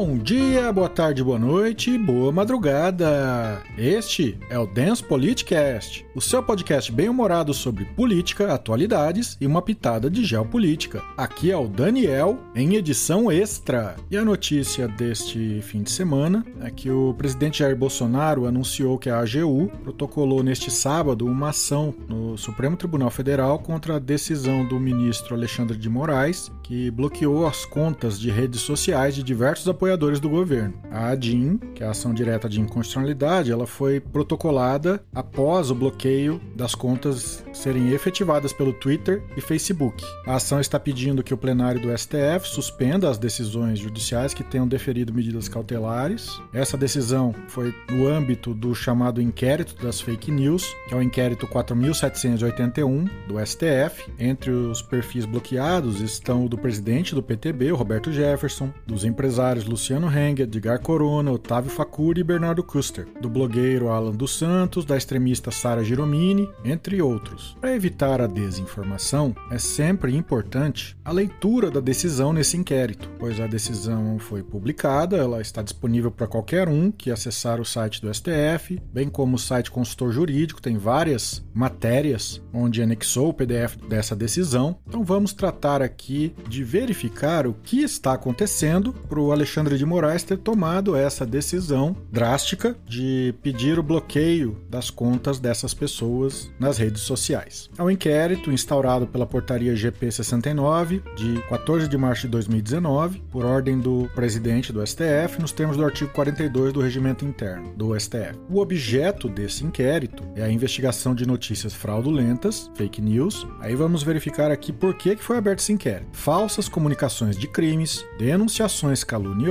Bom dia, boa tarde, boa noite, boa madrugada. Este é o Dance Politicast, o seu podcast bem-humorado sobre política, atualidades e uma pitada de geopolítica. Aqui é o Daniel em edição extra. E a notícia deste fim de semana é que o presidente Jair Bolsonaro anunciou que a AGU protocolou neste sábado uma ação no Supremo Tribunal Federal contra a decisão do ministro Alexandre de Moraes, que bloqueou as contas de redes sociais de diversos apoiadores do governo. A ADIM, que é a ação direta de inconstitucionalidade, ela foi protocolada após o bloqueio das contas serem efetivadas pelo Twitter e Facebook. A ação está pedindo que o plenário do STF suspenda as decisões judiciais que tenham deferido medidas cautelares. Essa decisão foi no âmbito do chamado inquérito das fake news, que é o inquérito 4781 do STF. Entre os perfis bloqueados estão o do presidente do PTB, o Roberto Jefferson, dos empresários Luciano Heng, Edgar Corona, Otávio Facuri e Bernardo Custer, do blogueiro Alan dos Santos, da extremista Sara Giromini, entre outros. Para evitar a desinformação, é sempre importante a leitura da decisão nesse inquérito, pois a decisão foi publicada, ela está disponível para qualquer um que acessar o site do STF, bem como o site consultor jurídico, tem várias matérias onde anexou o PDF dessa decisão. Então vamos tratar aqui de verificar o que está acontecendo para o Alexandre de Moraes ter tomado essa decisão drástica de pedir o bloqueio das contas dessas pessoas nas redes sociais. É um inquérito instaurado pela portaria GP 69 de 14 de março de 2019, por ordem do presidente do STF, nos termos do artigo 42 do regimento interno do STF. O objeto desse inquérito é a investigação de notícias fraudulentas, fake news. Aí vamos verificar aqui por que foi aberto esse inquérito. Falsas comunicações de crimes, denunciações caluniosas,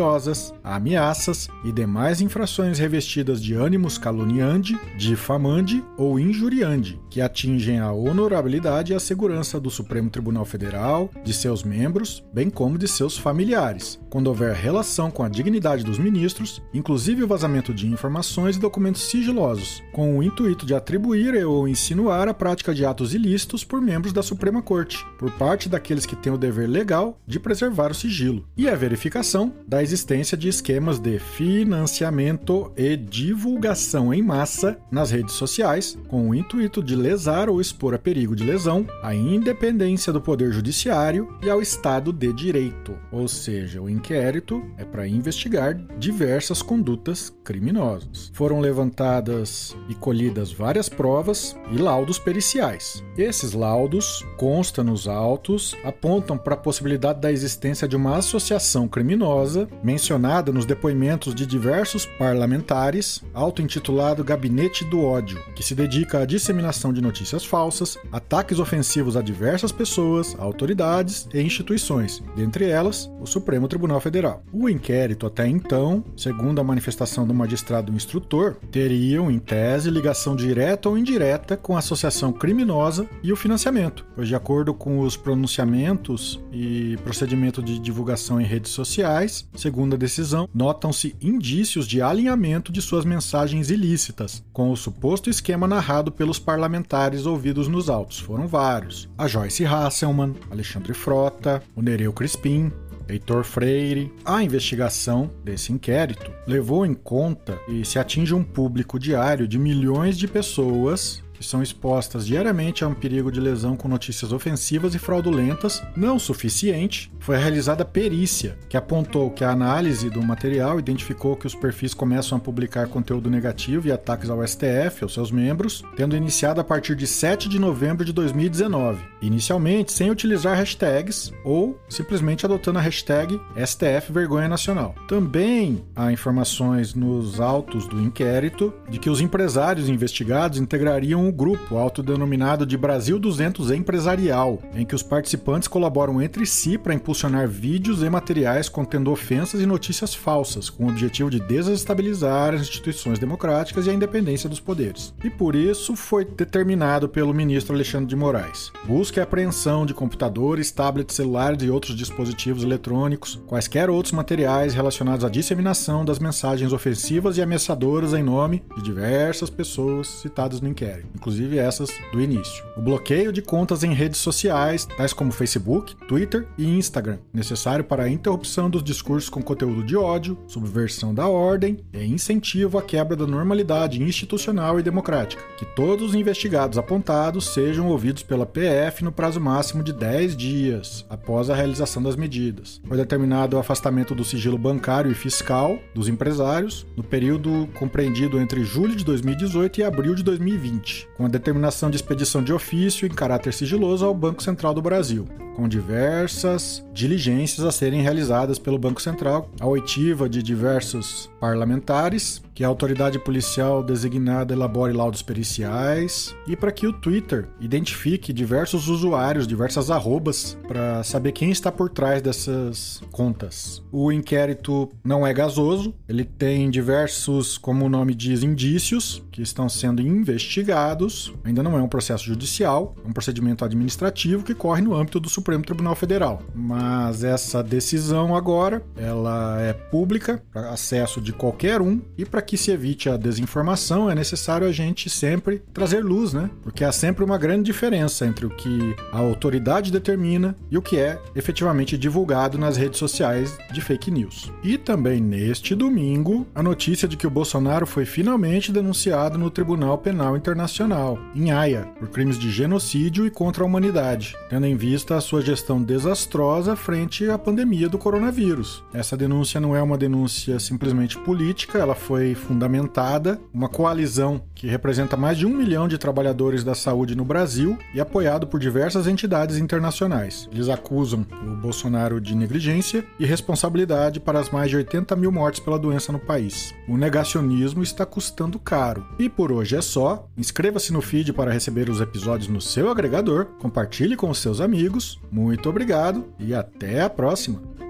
ameaças e demais infrações revestidas de ânimos caluniande, difamande ou injuriande, que atingem a honorabilidade e a segurança do Supremo Tribunal Federal, de seus membros, bem como de seus familiares, quando houver relação com a dignidade dos ministros, inclusive o vazamento de informações e documentos sigilosos, com o intuito de atribuir ou insinuar a prática de atos ilícitos por membros da Suprema Corte, por parte daqueles que têm o dever legal de preservar o sigilo, e a verificação da existência de esquemas de financiamento e divulgação em massa nas redes sociais, com o intuito de lesar ou expor a perigo de lesão a independência do Poder Judiciário e ao Estado de Direito. Ou seja, o inquérito é para investigar diversas condutas criminosas. Foram levantadas e colhidas várias provas e laudos periciais. Esses laudos, consta nos autos, apontam para a possibilidade da existência de uma associação criminosa mencionada nos depoimentos de diversos parlamentares, auto-intitulado Gabinete do Ódio, que se dedica à disseminação de notícias falsas, ataques ofensivos a diversas pessoas, autoridades e instituições, dentre elas o Supremo Tribunal Federal. O inquérito até então, segundo a manifestação do magistrado instrutor, teriam em tese ligação direta ou indireta com a associação criminosa e o financiamento, pois de acordo com os pronunciamentos e procedimento de divulgação em redes sociais, segundo a decisão, notam-se indícios de alinhamento de suas mensagens ilícitas com o suposto esquema narrado pelos parlamentares ouvidos nos autos. Foram vários: a Joyce Hasselman, Alexandre Frota, o Nereu Crispim, Heitor Freire. A investigação desse inquérito levou em conta e se atinge um público diário de milhões de pessoas que são expostas diariamente a um perigo de lesão com notícias ofensivas e fraudulentas, não suficiente, foi realizada perícia, que apontou que a análise do material identificou que os perfis começam a publicar conteúdo negativo e ataques ao STF, aos seus membros, tendo iniciado a partir de 7 de novembro de 2019, inicialmente sem utilizar hashtags ou simplesmente adotando a hashtag STF Vergonha Nacional. Também há informações nos autos do inquérito de que os empresários investigados integrariam um grupo autodenominado de Brasil 200 Empresarial, em que os participantes colaboram entre si para impulsionar vídeos e materiais contendo ofensas e notícias falsas, com o objetivo de desestabilizar as instituições democráticas e a independência dos poderes. E por isso foi determinado pelo ministro Alexandre de Moraes. Busca e apreensão de computadores, tablets, celulares e outros dispositivos eletrônicos, quaisquer outros materiais relacionados à disseminação das mensagens ofensivas e ameaçadoras em nome de diversas pessoas citadas no inquérito. Inclusive essas do início. O bloqueio de contas em redes sociais, tais como Facebook, Twitter e Instagram, necessário para a interrupção dos discursos com conteúdo de ódio, subversão da ordem e incentivo à quebra da normalidade institucional e democrática. Que todos os investigados apontados sejam ouvidos pela PF no prazo máximo de 10 dias após a realização das medidas. Foi determinado o afastamento do sigilo bancário e fiscal dos empresários no período compreendido entre julho de 2018 e abril de 2020, com a determinação de expedição de ofício em caráter sigiloso ao Banco Central do Brasil, com diversas diligências a serem realizadas pelo Banco Central, a oitiva de diversos parlamentares, que a autoridade policial designada elabore laudos periciais e para que o Twitter identifique diversos usuários, diversas arrobas, para saber quem está por trás dessas contas. O inquérito não é gasoso, ele tem diversos, como o nome diz, indícios que estão sendo investigados. Ainda não é um processo judicial, é um procedimento administrativo que corre no âmbito do Supremo Tribunal Federal. Mas essa decisão agora, ela é pública, para acesso de qualquer um, e para que se evite a desinformação, é necessário a gente sempre trazer luz, né? Porque há sempre uma grande diferença entre o que a autoridade determina e o que é efetivamente divulgado nas redes sociais de fake news. E também neste domingo, a notícia de que o Bolsonaro foi finalmente denunciado no Tribunal Penal Internacional, em Haia, por crimes de genocídio e contra a humanidade, tendo em vista a sua gestão desastrosa frente à pandemia do coronavírus. Essa denúncia não é uma denúncia simplesmente política, ela foi fundamentada, uma coalizão que representa mais de um milhão de trabalhadores da saúde no Brasil e apoiado por diversas entidades internacionais. Eles acusam o Bolsonaro de negligência e responsabilidade para as mais de 80 mil mortes pela doença no país. O negacionismo está custando caro. E por hoje é só. Inscreva-se no feed para receber os episódios no seu agregador, compartilhe com os seus amigos. Muito obrigado e até a próxima!